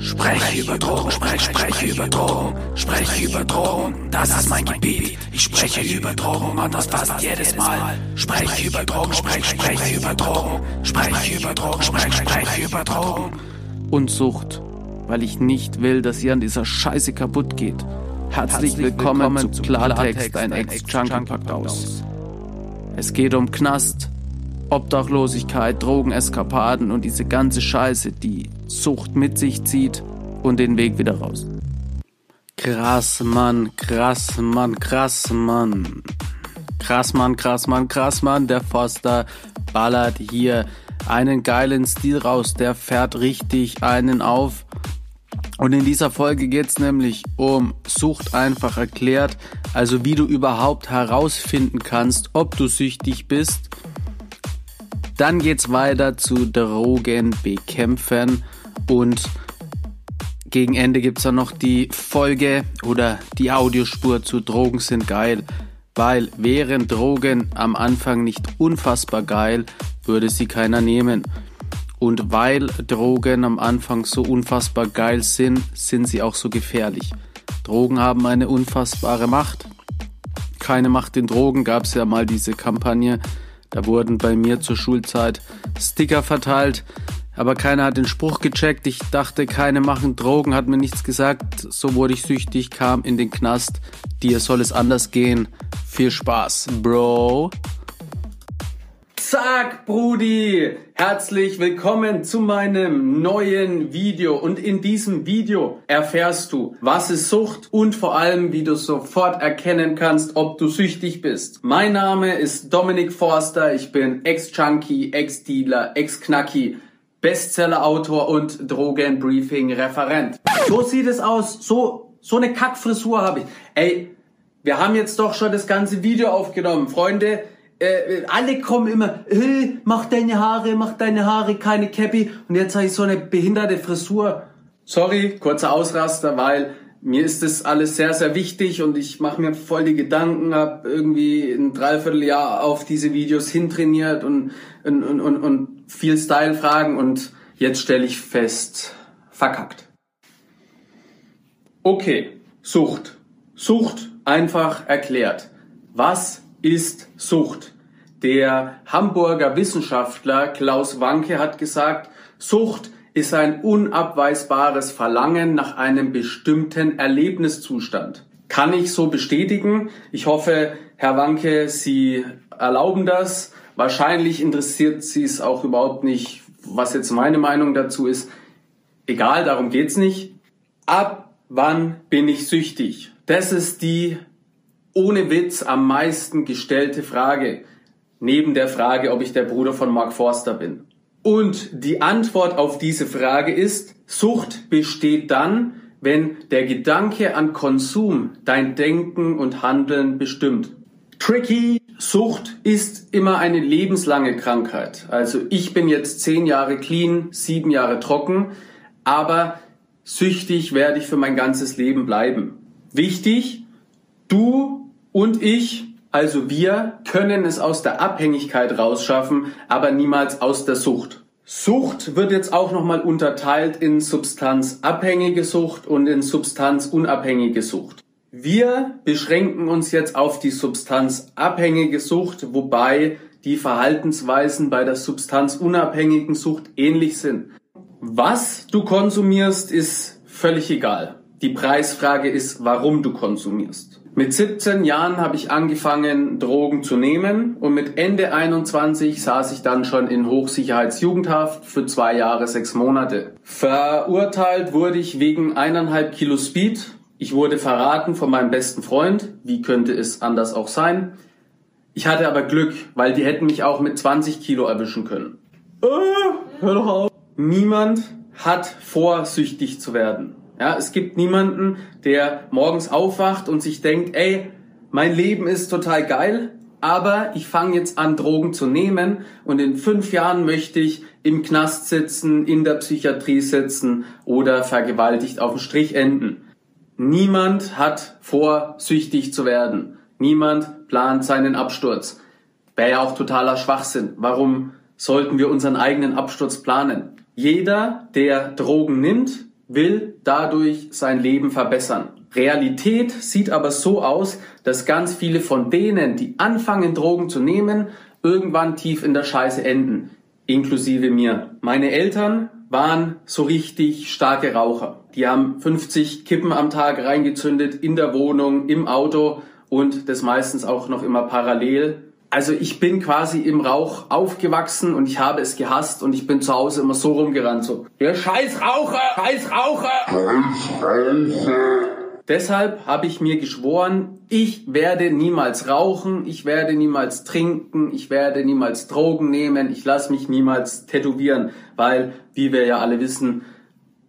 Spreche über Drogen, spreche, spreche über Drogen, spreche über Drogen, das ist mein Gebiet. Ich spreche über Drogen und das passt jedes Mal. Spreche über Drogen, spreche, spreche über Drogen, spreche über Drogen, spreche, spreche über Drogen. Und Sucht, weil ich nicht will, dass ihr an dieser Scheiße kaputt geht. Herzlich, willkommen, zu Klartext, ein Ex-Junkie packt aus. Es geht um Knast, Obdachlosigkeit, Drogeneskapaden und diese ganze Scheiße, die Sucht mit sich zieht und den Weg wieder raus. Krass, Mann, krass, Mann, krass, Mann. Krass, Mann, krass, Mann, krass, Mann. Der Forster ballert hier einen geilen Stil raus. Der fährt richtig einen auf. Und in dieser Folge geht's nämlich um Sucht einfach erklärt. Also wie du überhaupt herausfinden kannst, ob du süchtig bist dann geht's weiter zu Drogen bekämpfen und gegen Ende gibt's dann noch die Folge oder die Audiospur zu Drogen sind geil, weil wären Drogen am Anfang nicht unfassbar geil, würde sie keiner nehmen. Und weil Drogen am Anfang so unfassbar geil sind, sind sie auch so gefährlich. Drogen haben eine unfassbare Macht. Keine Macht in Drogen gab's ja mal diese Kampagne da wurden bei mir zur Schulzeit Sticker verteilt, aber keiner hat den Spruch gecheckt. Ich dachte, keine machen Drogen, hat mir nichts gesagt. So wurde ich süchtig, kam in den Knast. Dir soll es anders gehen. Viel Spaß, Bro. Zack, Brudi! Herzlich willkommen zu meinem neuen Video. Und in diesem Video erfährst du, was ist Sucht und vor allem, wie du sofort erkennen kannst, ob du süchtig bist. Mein Name ist Dominik Forster. Ich bin Ex-Junkie, Ex-Dealer, Ex-Knacki. Bestseller-Autor und Drogenbriefing-Referent. So sieht es aus. So, so eine Kackfrisur habe ich. Ey, wir haben jetzt doch schon das ganze Video aufgenommen. Freunde, äh, alle kommen immer, hey, mach deine Haare, mach deine Haare, keine Cappy. Und jetzt habe ich so eine behinderte Frisur. Sorry, kurzer Ausraster, weil mir ist das alles sehr, sehr wichtig und ich mache mir voll die Gedanken, habe irgendwie ein Dreivierteljahr auf diese Videos hintrainiert und, und, und, und, und viel Style-Fragen und jetzt stelle ich fest, verkackt. Okay, Sucht. Sucht einfach erklärt. Was ist Sucht. Der Hamburger Wissenschaftler Klaus Wanke hat gesagt, Sucht ist ein unabweisbares Verlangen nach einem bestimmten Erlebniszustand. Kann ich so bestätigen. Ich hoffe, Herr Wanke, Sie erlauben das. Wahrscheinlich interessiert Sie es auch überhaupt nicht, was jetzt meine Meinung dazu ist. Egal, darum geht's nicht. Ab wann bin ich süchtig? Das ist die ohne Witz am meisten gestellte Frage, neben der Frage, ob ich der Bruder von Mark Forster bin. Und die Antwort auf diese Frage ist, Sucht besteht dann, wenn der Gedanke an Konsum dein Denken und Handeln bestimmt. Tricky, Sucht ist immer eine lebenslange Krankheit. Also ich bin jetzt zehn Jahre clean, sieben Jahre trocken, aber süchtig werde ich für mein ganzes Leben bleiben. Wichtig, du und ich, also wir, können es aus der Abhängigkeit rausschaffen, aber niemals aus der Sucht. Sucht wird jetzt auch nochmal unterteilt in substanzabhängige Sucht und in substanzunabhängige Sucht. Wir beschränken uns jetzt auf die substanzabhängige Sucht, wobei die Verhaltensweisen bei der substanzunabhängigen Sucht ähnlich sind. Was du konsumierst, ist völlig egal. Die Preisfrage ist, warum du konsumierst. Mit 17 Jahren habe ich angefangen, Drogen zu nehmen und mit Ende 21 saß ich dann schon in Hochsicherheitsjugendhaft für zwei Jahre, sechs Monate. Verurteilt wurde ich wegen eineinhalb Kilo Speed. Ich wurde verraten von meinem besten Freund. Wie könnte es anders auch sein? Ich hatte aber Glück, weil die hätten mich auch mit 20 Kilo erwischen können. Äh, hör doch auf. Niemand hat vor, süchtig zu werden. Ja, es gibt niemanden, der morgens aufwacht und sich denkt, ey, mein Leben ist total geil, aber ich fange jetzt an, Drogen zu nehmen und in fünf Jahren möchte ich im Knast sitzen, in der Psychiatrie sitzen oder vergewaltigt auf dem Strich enden. Niemand hat vor, süchtig zu werden. Niemand plant seinen Absturz. Wäre ja auch totaler Schwachsinn. Warum sollten wir unseren eigenen Absturz planen? Jeder, der Drogen nimmt, will dadurch sein Leben verbessern. Realität sieht aber so aus, dass ganz viele von denen, die anfangen, Drogen zu nehmen, irgendwann tief in der Scheiße enden. Inklusive mir. Meine Eltern waren so richtig starke Raucher. Die haben 50 Kippen am Tag reingezündet in der Wohnung, im Auto und das meistens auch noch immer parallel. Also ich bin quasi im Rauch aufgewachsen und ich habe es gehasst und ich bin zu Hause immer so rumgerannt so. Raucher, scheiß Raucher. Scheiß Raucher. Deshalb habe ich mir geschworen, ich werde niemals rauchen, ich werde niemals trinken, ich werde niemals Drogen nehmen, ich lasse mich niemals tätowieren, weil, wie wir ja alle wissen,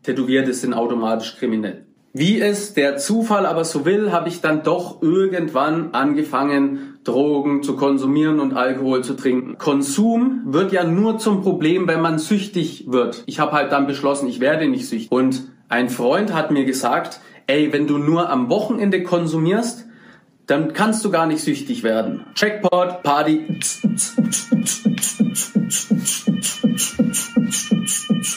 Tätowierte sind automatisch kriminell. Wie es der Zufall aber so will, habe ich dann doch irgendwann angefangen, Drogen zu konsumieren und Alkohol zu trinken. Konsum wird ja nur zum Problem, wenn man süchtig wird. Ich habe halt dann beschlossen, ich werde nicht süchtig. Und ein Freund hat mir gesagt, ey, wenn du nur am Wochenende konsumierst, dann kannst du gar nicht süchtig werden. Checkpot, Party.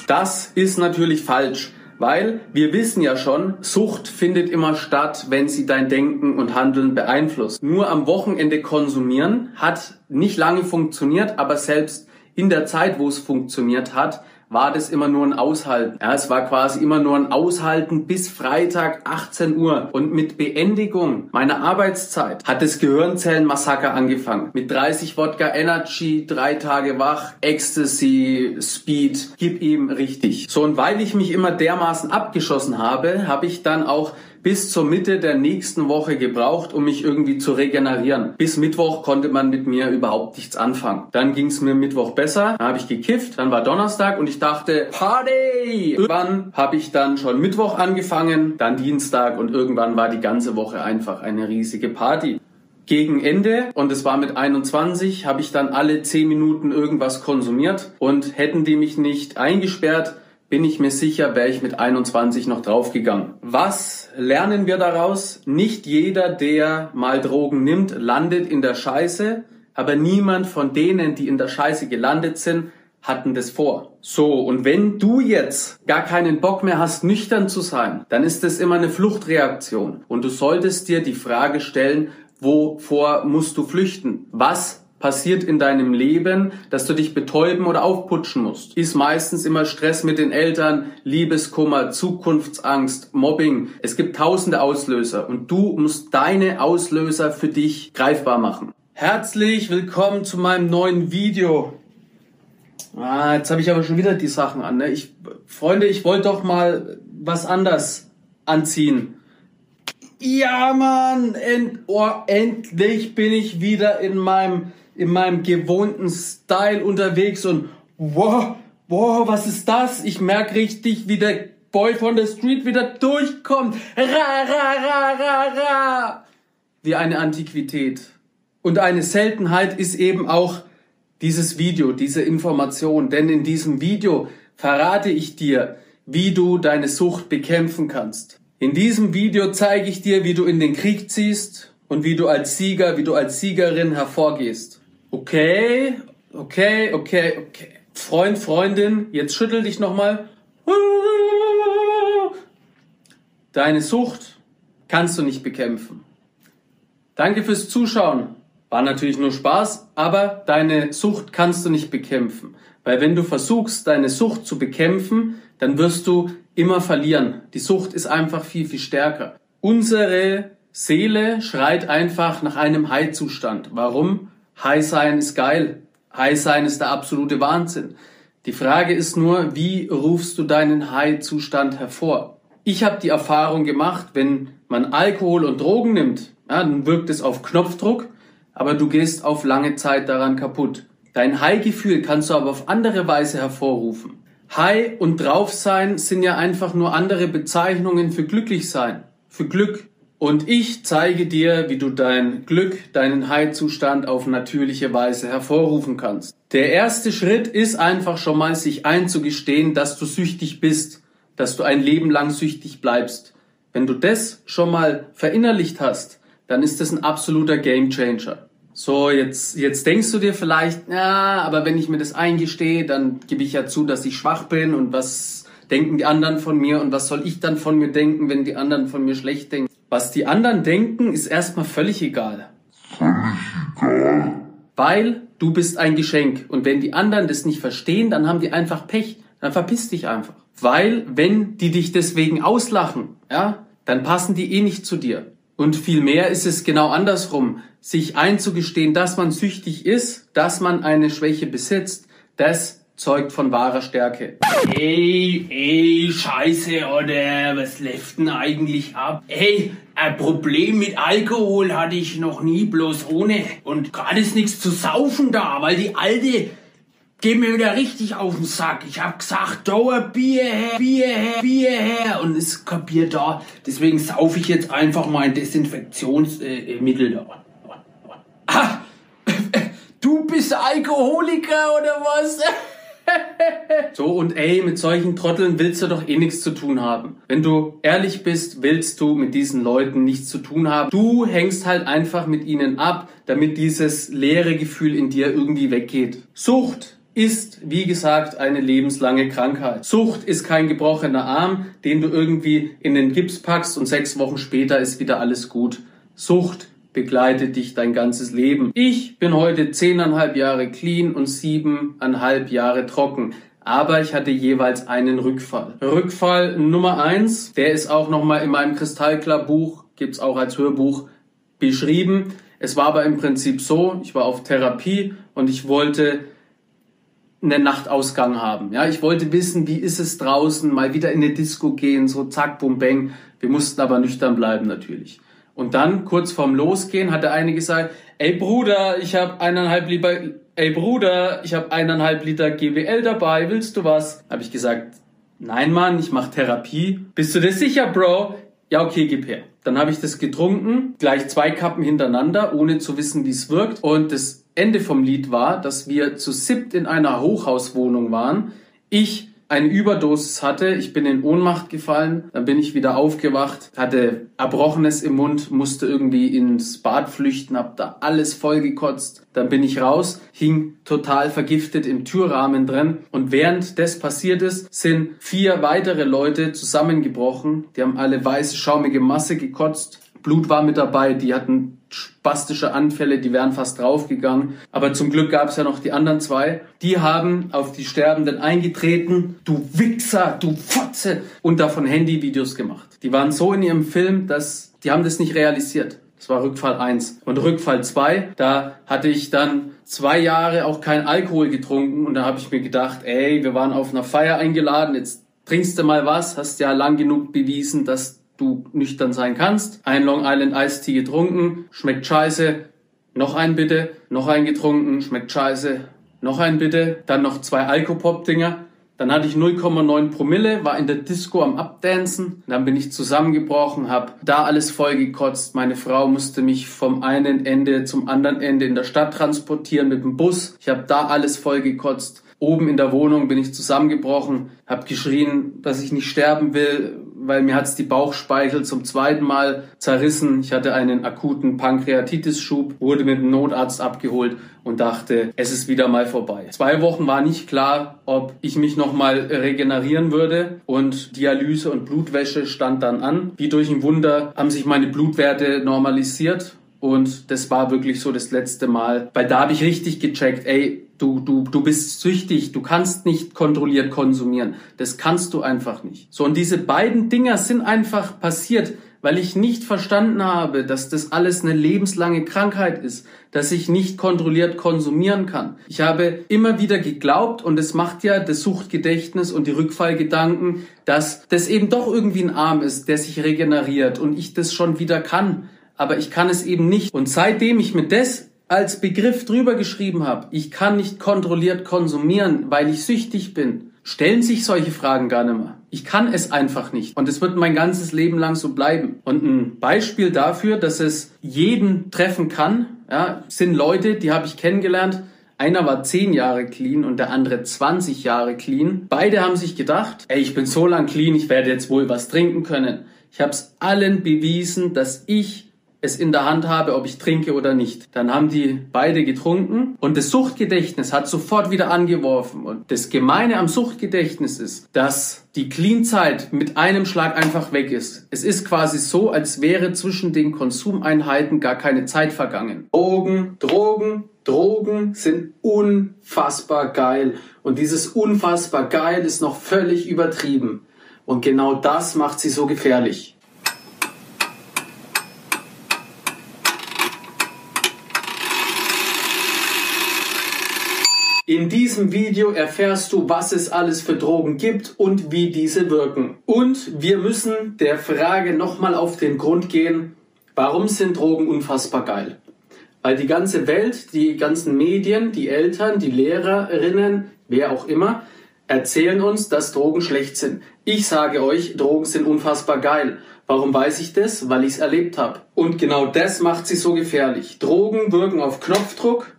Das ist natürlich falsch, weil wir wissen ja schon, Sucht findet immer statt, wenn sie dein Denken und Handeln beeinflusst. Nur am Wochenende konsumieren hat nicht lange funktioniert, aber selbst in der Zeit, wo es funktioniert hat, war das immer nur ein Aushalten. Ja, es war quasi immer nur ein Aushalten bis Freitag 18 Uhr. Und mit Beendigung meiner Arbeitszeit hat das Gehirnzellenmassaker angefangen. Mit 30 Wodka Energy, drei Tage wach, Ecstasy, Speed, gib ihm richtig. So, und weil ich mich immer dermaßen abgeschossen habe, habe ich dann auch bis zur Mitte der nächsten Woche gebraucht, um mich irgendwie zu regenerieren. Bis Mittwoch konnte man mit mir überhaupt nichts anfangen. Dann ging es mir Mittwoch besser, dann habe ich gekifft, dann war Donnerstag und ich dachte, Party! Irgendwann habe ich dann schon Mittwoch angefangen, dann Dienstag und irgendwann war die ganze Woche einfach eine riesige Party. Gegen Ende, und es war mit 21, habe ich dann alle 10 Minuten irgendwas konsumiert und hätten die mich nicht eingesperrt, bin ich mir sicher, wäre ich mit 21 noch draufgegangen. Was lernen wir daraus? Nicht jeder, der mal Drogen nimmt, landet in der Scheiße, aber niemand von denen, die in der Scheiße gelandet sind, hatten das vor. So, und wenn du jetzt gar keinen Bock mehr hast, nüchtern zu sein, dann ist das immer eine Fluchtreaktion. Und du solltest dir die Frage stellen, wovor musst du flüchten? Was passiert in deinem Leben, dass du dich betäuben oder aufputschen musst. Ist meistens immer Stress mit den Eltern, Liebeskummer, Zukunftsangst, Mobbing. Es gibt tausende Auslöser und du musst deine Auslöser für dich greifbar machen. Herzlich willkommen zu meinem neuen Video. Ah, jetzt habe ich aber schon wieder die Sachen an. Ne? Ich, Freunde, ich wollte doch mal was anders anziehen. Ja, Mann, end, oh, endlich bin ich wieder in meinem in meinem gewohnten Style unterwegs und wow, wow, was ist das? Ich merke richtig, wie der Boy von der Street wieder durchkommt. Ra, ra, ra, ra, ra. Wie eine Antiquität. Und eine Seltenheit ist eben auch dieses Video, diese Information. Denn in diesem Video verrate ich dir, wie du deine Sucht bekämpfen kannst. In diesem Video zeige ich dir, wie du in den Krieg ziehst und wie du als Sieger, wie du als Siegerin hervorgehst. Okay, okay, okay, okay. Freund, Freundin, jetzt schüttel dich nochmal. Deine Sucht kannst du nicht bekämpfen. Danke fürs Zuschauen. War natürlich nur Spaß, aber deine Sucht kannst du nicht bekämpfen. Weil wenn du versuchst, deine Sucht zu bekämpfen, dann wirst du immer verlieren. Die Sucht ist einfach viel, viel stärker. Unsere Seele schreit einfach nach einem High-Zustand. Warum? High sein ist geil. High sein ist der absolute Wahnsinn. Die Frage ist nur, wie rufst du deinen High-Zustand hervor? Ich habe die Erfahrung gemacht, wenn man Alkohol und Drogen nimmt, ja, dann wirkt es auf Knopfdruck, aber du gehst auf lange Zeit daran kaputt. Dein High-Gefühl kannst du aber auf andere Weise hervorrufen. High und drauf sein sind ja einfach nur andere Bezeichnungen für glücklich sein, für Glück. Und ich zeige dir, wie du dein Glück, deinen Heilzustand auf natürliche Weise hervorrufen kannst. Der erste Schritt ist einfach schon mal, sich einzugestehen, dass du süchtig bist, dass du ein Leben lang süchtig bleibst. Wenn du das schon mal verinnerlicht hast, dann ist das ein absoluter Gamechanger. So, jetzt, jetzt denkst du dir vielleicht, ja, aber wenn ich mir das eingestehe, dann gebe ich ja zu, dass ich schwach bin und was denken die anderen von mir und was soll ich dann von mir denken, wenn die anderen von mir schlecht denken? Was die anderen denken, ist erstmal völlig egal. Völlig egal. Weil du bist ein Geschenk und wenn die anderen das nicht verstehen, dann haben die einfach Pech. Dann verpiss dich einfach. Weil wenn die dich deswegen auslachen, ja, dann passen die eh nicht zu dir. Und vielmehr ist es genau andersrum, sich einzugestehen, dass man süchtig ist, dass man eine Schwäche besitzt, das zeugt von wahrer Stärke. Ey, ey, scheiße, oder was läuft denn eigentlich ab? Ey, ein Problem mit Alkohol hatte ich noch nie, bloß ohne. Und gerade ist nichts zu saufen da, weil die alte geht mir wieder richtig auf den Sack. Ich hab gesagt, Dauer Bier her, Bier her, Bier her. Und kein Bier da. Deswegen saufe ich jetzt einfach mal ein Desinfektionsmittel äh, da. Ah, du bist Alkoholiker oder was? so, und ey, mit solchen Trotteln willst du doch eh nichts zu tun haben. Wenn du ehrlich bist, willst du mit diesen Leuten nichts zu tun haben. Du hängst halt einfach mit ihnen ab, damit dieses leere Gefühl in dir irgendwie weggeht. Sucht ist, wie gesagt, eine lebenslange Krankheit. Sucht ist kein gebrochener Arm, den du irgendwie in den Gips packst und sechs Wochen später ist wieder alles gut. Sucht begleitet dich dein ganzes Leben. Ich bin heute zehneinhalb Jahre clean und siebeneinhalb Jahre trocken. Aber ich hatte jeweils einen Rückfall. Rückfall Nummer eins, der ist auch nochmal in meinem Kristallklar Buch, gibt's auch als Hörbuch beschrieben. Es war aber im Prinzip so, ich war auf Therapie und ich wollte einen Nachtausgang haben. Ja, ich wollte wissen, wie ist es draußen, mal wieder in eine Disco gehen, so zack, bum, bang. Wir mussten aber nüchtern bleiben natürlich. Und dann, kurz vorm Losgehen, hat der eine gesagt, ey Bruder, ich habe eineinhalb Liter, ey Bruder, ich habe eineinhalb Liter GWL dabei, willst du was? Habe ich gesagt, nein Mann, ich mache Therapie. Bist du dir sicher, Bro? Ja, okay, gib her. Dann habe ich das getrunken, gleich zwei Kappen hintereinander, ohne zu wissen, wie es wirkt. Und das Ende vom Lied war, dass wir zu siebt in einer Hochhauswohnung waren. Ich eine Überdosis hatte. Ich bin in Ohnmacht gefallen, dann bin ich wieder aufgewacht, hatte Erbrochenes im Mund, musste irgendwie ins Bad flüchten, hab da alles vollgekotzt. Dann bin ich raus, hing total vergiftet im Türrahmen drin und während das passiert ist, sind vier weitere Leute zusammengebrochen. Die haben alle weiße, schaumige Masse gekotzt. Blut war mit dabei, die hatten spastische Anfälle, die wären fast draufgegangen. Aber zum Glück gab es ja noch die anderen zwei. Die haben auf die Sterbenden eingetreten. Du Wichser, du Fotze! Und davon Handyvideos gemacht. Die waren so in ihrem Film, dass die haben das nicht realisiert. Das war Rückfall 1. Und Rückfall 2, da hatte ich dann zwei Jahre auch kein Alkohol getrunken und da habe ich mir gedacht, ey, wir waren auf einer Feier eingeladen, jetzt trinkst du mal was, hast ja lang genug bewiesen, dass du nüchtern sein kannst. Ein Long Island Iced Tea getrunken, schmeckt scheiße. Noch ein bitte, noch ein getrunken, schmeckt scheiße. Noch ein bitte, dann noch zwei Alkopop-Dinger. Dann hatte ich 0,9 Promille, war in der Disco am Abdancen. Dann bin ich zusammengebrochen, hab da alles vollgekotzt. Meine Frau musste mich vom einen Ende zum anderen Ende in der Stadt transportieren mit dem Bus. Ich habe da alles vollgekotzt. Oben in der Wohnung bin ich zusammengebrochen, hab geschrien, dass ich nicht sterben will, weil mir hat's die Bauchspeichel zum zweiten Mal zerrissen. Ich hatte einen akuten Pankreatitis-Schub, wurde mit dem Notarzt abgeholt und dachte, es ist wieder mal vorbei. Zwei Wochen war nicht klar, ob ich mich nochmal regenerieren würde und Dialyse und Blutwäsche stand dann an. Wie durch ein Wunder haben sich meine Blutwerte normalisiert und das war wirklich so das letzte Mal, weil da habe ich richtig gecheckt, ey, Du, du, du bist süchtig, du kannst nicht kontrolliert konsumieren. Das kannst du einfach nicht. So, und diese beiden Dinger sind einfach passiert, weil ich nicht verstanden habe, dass das alles eine lebenslange Krankheit ist, dass ich nicht kontrolliert konsumieren kann. Ich habe immer wieder geglaubt, und es macht ja das Suchtgedächtnis und die Rückfallgedanken, dass das eben doch irgendwie ein Arm ist, der sich regeneriert und ich das schon wieder kann. Aber ich kann es eben nicht. Und seitdem ich mit das als Begriff drüber geschrieben habe, ich kann nicht kontrolliert konsumieren, weil ich süchtig bin, stellen sich solche Fragen gar nicht mehr. Ich kann es einfach nicht. Und es wird mein ganzes Leben lang so bleiben. Und ein Beispiel dafür, dass es jeden treffen kann, ja, sind Leute, die habe ich kennengelernt. Einer war zehn Jahre clean und der andere 20 Jahre clean. Beide haben sich gedacht, ey, ich bin so lang clean, ich werde jetzt wohl was trinken können. Ich habe es allen bewiesen, dass ich es in der Hand habe, ob ich trinke oder nicht. Dann haben die beide getrunken und das Suchtgedächtnis hat sofort wieder angeworfen. Und das Gemeine am Suchtgedächtnis ist, dass die Clean-Zeit mit einem Schlag einfach weg ist. Es ist quasi so, als wäre zwischen den Konsumeinheiten gar keine Zeit vergangen. Drogen, Drogen, Drogen sind unfassbar geil. Und dieses unfassbar geil ist noch völlig übertrieben. Und genau das macht sie so gefährlich. In diesem Video erfährst du, was es alles für Drogen gibt und wie diese wirken. Und wir müssen der Frage nochmal auf den Grund gehen, warum sind Drogen unfassbar geil? Weil die ganze Welt, die ganzen Medien, die Eltern, die Lehrerinnen, wer auch immer, erzählen uns, dass Drogen schlecht sind. Ich sage euch, Drogen sind unfassbar geil. Warum weiß ich das? Weil ich es erlebt habe. Und genau das macht sie so gefährlich. Drogen wirken auf Knopfdruck,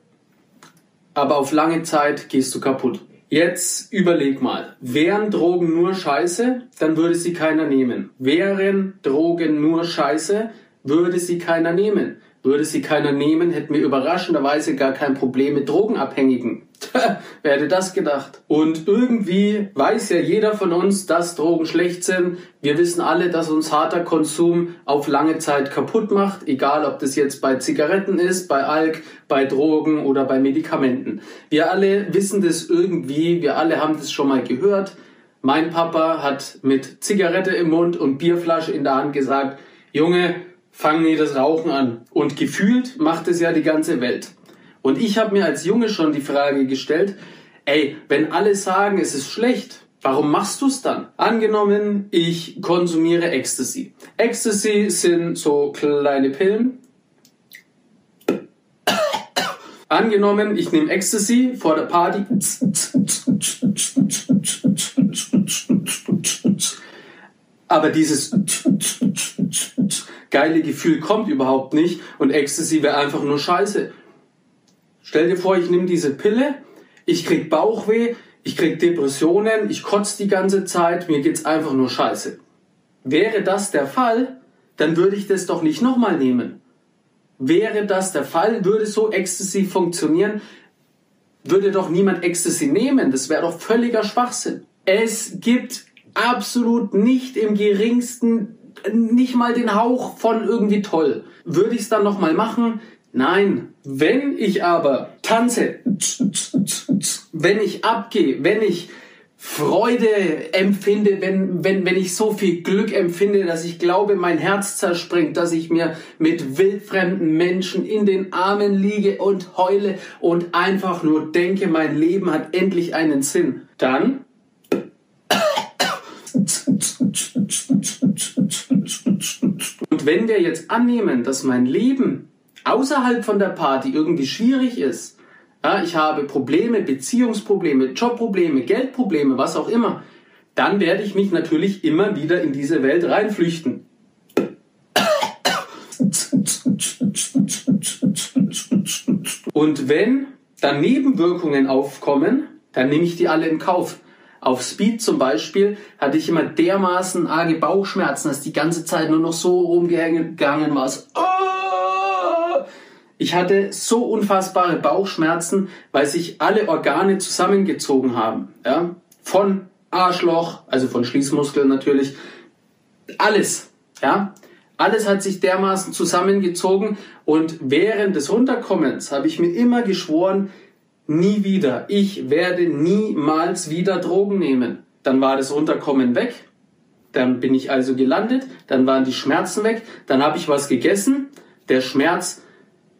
aber auf lange Zeit gehst du kaputt. Jetzt überleg mal, wären Drogen nur Scheiße, dann würde sie keiner nehmen. Wären Drogen nur Scheiße, würde sie keiner nehmen. Würde sie keiner nehmen, hätten wir überraschenderweise gar kein Problem mit Drogenabhängigen. Wer hätte das gedacht? Und irgendwie weiß ja jeder von uns, dass Drogen schlecht sind. Wir wissen alle, dass uns harter Konsum auf lange Zeit kaputt macht, egal ob das jetzt bei Zigaretten ist, bei Alk, bei Drogen oder bei Medikamenten. Wir alle wissen das irgendwie, wir alle haben das schon mal gehört. Mein Papa hat mit Zigarette im Mund und Bierflasche in der Hand gesagt, Junge, fangen die das Rauchen an. Und gefühlt macht es ja die ganze Welt. Und ich habe mir als Junge schon die Frage gestellt, ey, wenn alle sagen, es ist schlecht, warum machst du es dann? Angenommen, ich konsumiere Ecstasy. Ecstasy sind so kleine Pillen. Angenommen, ich nehme Ecstasy vor der Party. Aber dieses geile Gefühl kommt überhaupt nicht und Ecstasy wäre einfach nur scheiße. Stell dir vor, ich nehme diese Pille, ich krieg Bauchweh, ich krieg Depressionen, ich kotze die ganze Zeit, mir geht's einfach nur scheiße. Wäre das der Fall, dann würde ich das doch nicht nochmal nehmen. Wäre das der Fall, würde so Ecstasy funktionieren, würde doch niemand Ecstasy nehmen. Das wäre doch völliger Schwachsinn. Es gibt absolut nicht im geringsten nicht mal den Hauch von irgendwie toll. Würde ich es dann nochmal machen? Nein. Wenn ich aber tanze, wenn ich abgehe, wenn ich Freude empfinde, wenn, wenn, wenn ich so viel Glück empfinde, dass ich glaube, mein Herz zerspringt, dass ich mir mit wildfremden Menschen in den Armen liege und heule und einfach nur denke, mein Leben hat endlich einen Sinn, dann wenn wir jetzt annehmen, dass mein Leben außerhalb von der Party irgendwie schwierig ist, ja, ich habe Probleme, Beziehungsprobleme, Jobprobleme, Geldprobleme, was auch immer, dann werde ich mich natürlich immer wieder in diese Welt reinflüchten. Und wenn dann Nebenwirkungen aufkommen, dann nehme ich die alle in Kauf. Auf Speed zum Beispiel hatte ich immer dermaßen arge Bauchschmerzen, dass die ganze Zeit nur noch so rumgegangen war. Oh! Ich hatte so unfassbare Bauchschmerzen, weil sich alle Organe zusammengezogen haben. Ja? Von Arschloch, also von Schließmuskeln natürlich, alles. Ja? Alles hat sich dermaßen zusammengezogen und während des Runterkommens habe ich mir immer geschworen, Nie wieder. Ich werde niemals wieder Drogen nehmen. Dann war das Runterkommen weg. Dann bin ich also gelandet. Dann waren die Schmerzen weg. Dann habe ich was gegessen. Der Schmerz,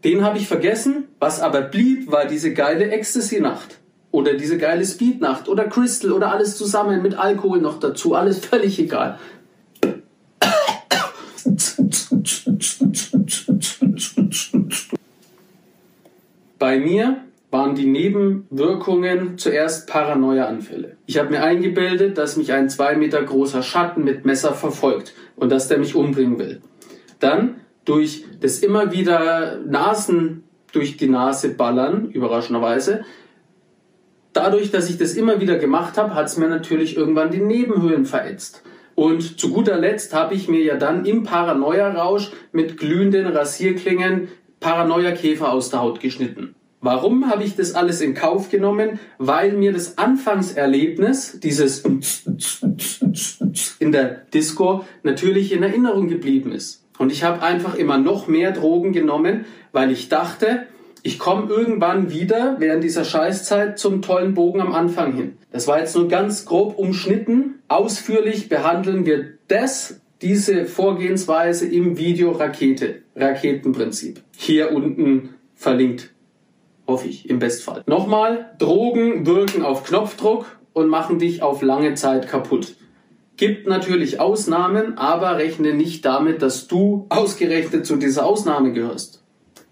den habe ich vergessen. Was aber blieb, war diese geile Ecstasy-Nacht. Oder diese geile Speed-Nacht. Oder Crystal. Oder alles zusammen mit Alkohol noch dazu. Alles völlig egal. Bei mir waren die Nebenwirkungen zuerst Paranoia-Anfälle. Ich habe mir eingebildet, dass mich ein zwei Meter großer Schatten mit Messer verfolgt und dass der mich umbringen will. Dann durch das immer wieder Nasen durch die Nase ballern, überraschenderweise, dadurch, dass ich das immer wieder gemacht habe, hat es mir natürlich irgendwann die Nebenhöhlen verätzt. Und zu guter Letzt habe ich mir ja dann im Paranoia-Rausch mit glühenden Rasierklingen Paranoia-Käfer aus der Haut geschnitten. Warum habe ich das alles in Kauf genommen? Weil mir das Anfangserlebnis, dieses in der Disco, natürlich in Erinnerung geblieben ist. Und ich habe einfach immer noch mehr Drogen genommen, weil ich dachte, ich komme irgendwann wieder während dieser Scheißzeit zum tollen Bogen am Anfang hin. Das war jetzt nur ganz grob umschnitten. Ausführlich behandeln wir das, diese Vorgehensweise im Video Rakete, Raketenprinzip. Hier unten verlinkt. Hoffe ich, im Bestfall. Nochmal, Drogen wirken auf Knopfdruck und machen dich auf lange Zeit kaputt. Gibt natürlich Ausnahmen, aber rechne nicht damit, dass du ausgerechnet zu dieser Ausnahme gehörst.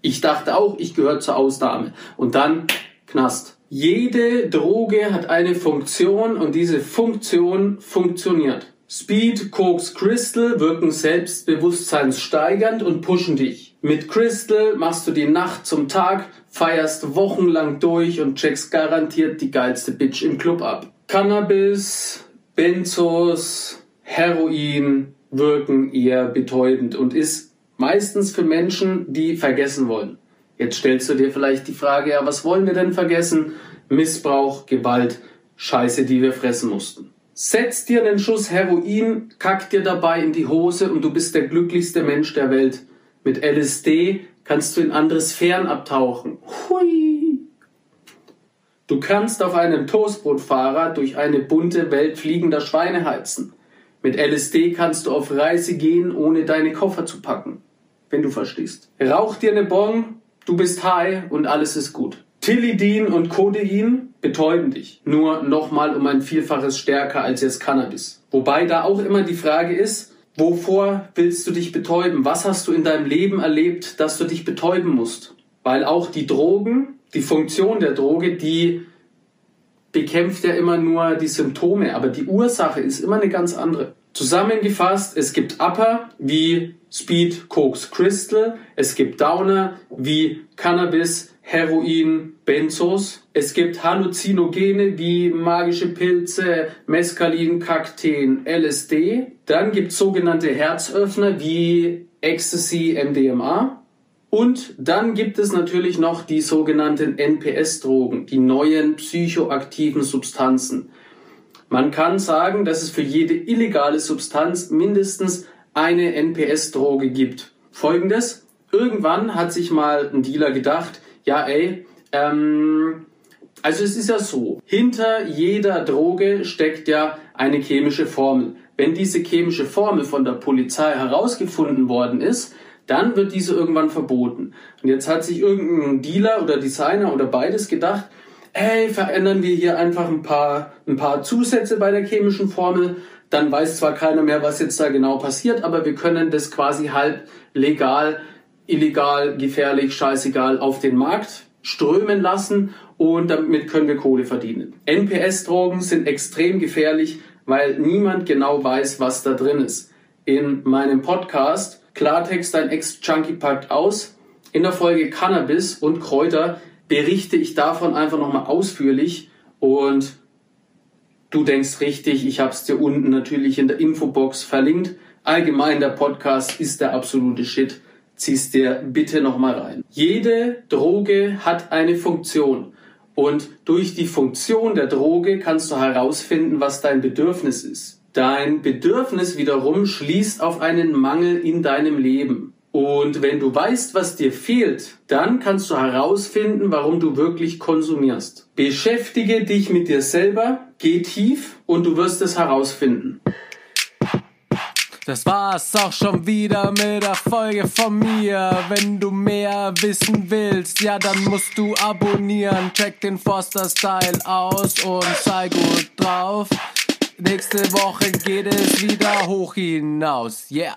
Ich dachte auch, ich gehöre zur Ausnahme. Und dann Knast. Jede Droge hat eine Funktion und diese Funktion funktioniert. Speed, Koks, Crystal wirken selbstbewusstseinssteigernd und pushen dich. Mit Crystal machst du die Nacht zum Tag, feierst wochenlang durch und checkst garantiert die geilste Bitch im Club ab. Cannabis, Benzos, Heroin wirken eher betäubend und ist Meistens für Menschen, die vergessen wollen. Jetzt stellst du dir vielleicht die Frage, ja, was wollen wir denn vergessen? Missbrauch, Gewalt, Scheiße, die wir fressen mussten. Setz dir einen Schuss Heroin, kack dir dabei in die Hose und du bist der glücklichste Mensch der Welt. Mit LSD kannst du in andere Sphären abtauchen. Hui. Du kannst auf einem Toastbrotfahrer durch eine bunte Welt fliegender Schweine heizen. Mit LSD kannst du auf Reise gehen, ohne deine Koffer zu packen. Wenn du verstehst. Rauch dir eine Bon, du bist high und alles ist gut. Tilidin und Codein betäuben dich. Nur nochmal um ein Vielfaches stärker als jetzt Cannabis. Wobei da auch immer die Frage ist, wovor willst du dich betäuben? Was hast du in deinem Leben erlebt, dass du dich betäuben musst? Weil auch die Drogen, die Funktion der Droge, die bekämpft ja immer nur die Symptome, aber die Ursache ist immer eine ganz andere. Zusammengefasst, es gibt Upper wie Speed, Koks, Crystal, es gibt Downer wie Cannabis, Heroin, Benzos, es gibt Halluzinogene wie magische Pilze, Mescalin, Kakteen, LSD, dann gibt es sogenannte Herzöffner wie Ecstasy, MDMA, und dann gibt es natürlich noch die sogenannten NPS-Drogen, die neuen psychoaktiven Substanzen. Man kann sagen, dass es für jede illegale Substanz mindestens eine NPS-Droge gibt. Folgendes, irgendwann hat sich mal ein Dealer gedacht, ja ey, ähm, also es ist ja so, hinter jeder Droge steckt ja eine chemische Formel. Wenn diese chemische Formel von der Polizei herausgefunden worden ist, dann wird diese irgendwann verboten. Und jetzt hat sich irgendein Dealer oder Designer oder beides gedacht, hey, verändern wir hier einfach ein paar, ein paar Zusätze bei der chemischen Formel, dann weiß zwar keiner mehr, was jetzt da genau passiert, aber wir können das quasi halb legal, illegal, gefährlich, scheißegal auf den Markt strömen lassen und damit können wir Kohle verdienen. NPS-Drogen sind extrem gefährlich, weil niemand genau weiß, was da drin ist. In meinem Podcast Klartext, dein Ex-Junkie packt aus. In der Folge Cannabis und Kräuter berichte ich davon einfach nochmal ausführlich und du denkst richtig, ich habe es dir unten natürlich in der Infobox verlinkt. Allgemein der Podcast ist der absolute Shit. Ziehst dir bitte nochmal rein. Jede Droge hat eine Funktion. Und durch die Funktion der Droge kannst du herausfinden, was dein Bedürfnis ist. Dein Bedürfnis wiederum schließt auf einen Mangel in deinem Leben. Und wenn du weißt, was dir fehlt, dann kannst du herausfinden, warum du wirklich konsumierst. Beschäftige dich mit dir selber, geh tief und du wirst es herausfinden. Das war's auch schon wieder mit der Folge von mir. Wenn du mehr wissen willst, ja, dann musst du abonnieren. Check den Forster Style aus und sei gut drauf. Nächste Woche geht es wieder hoch hinaus. Yeah.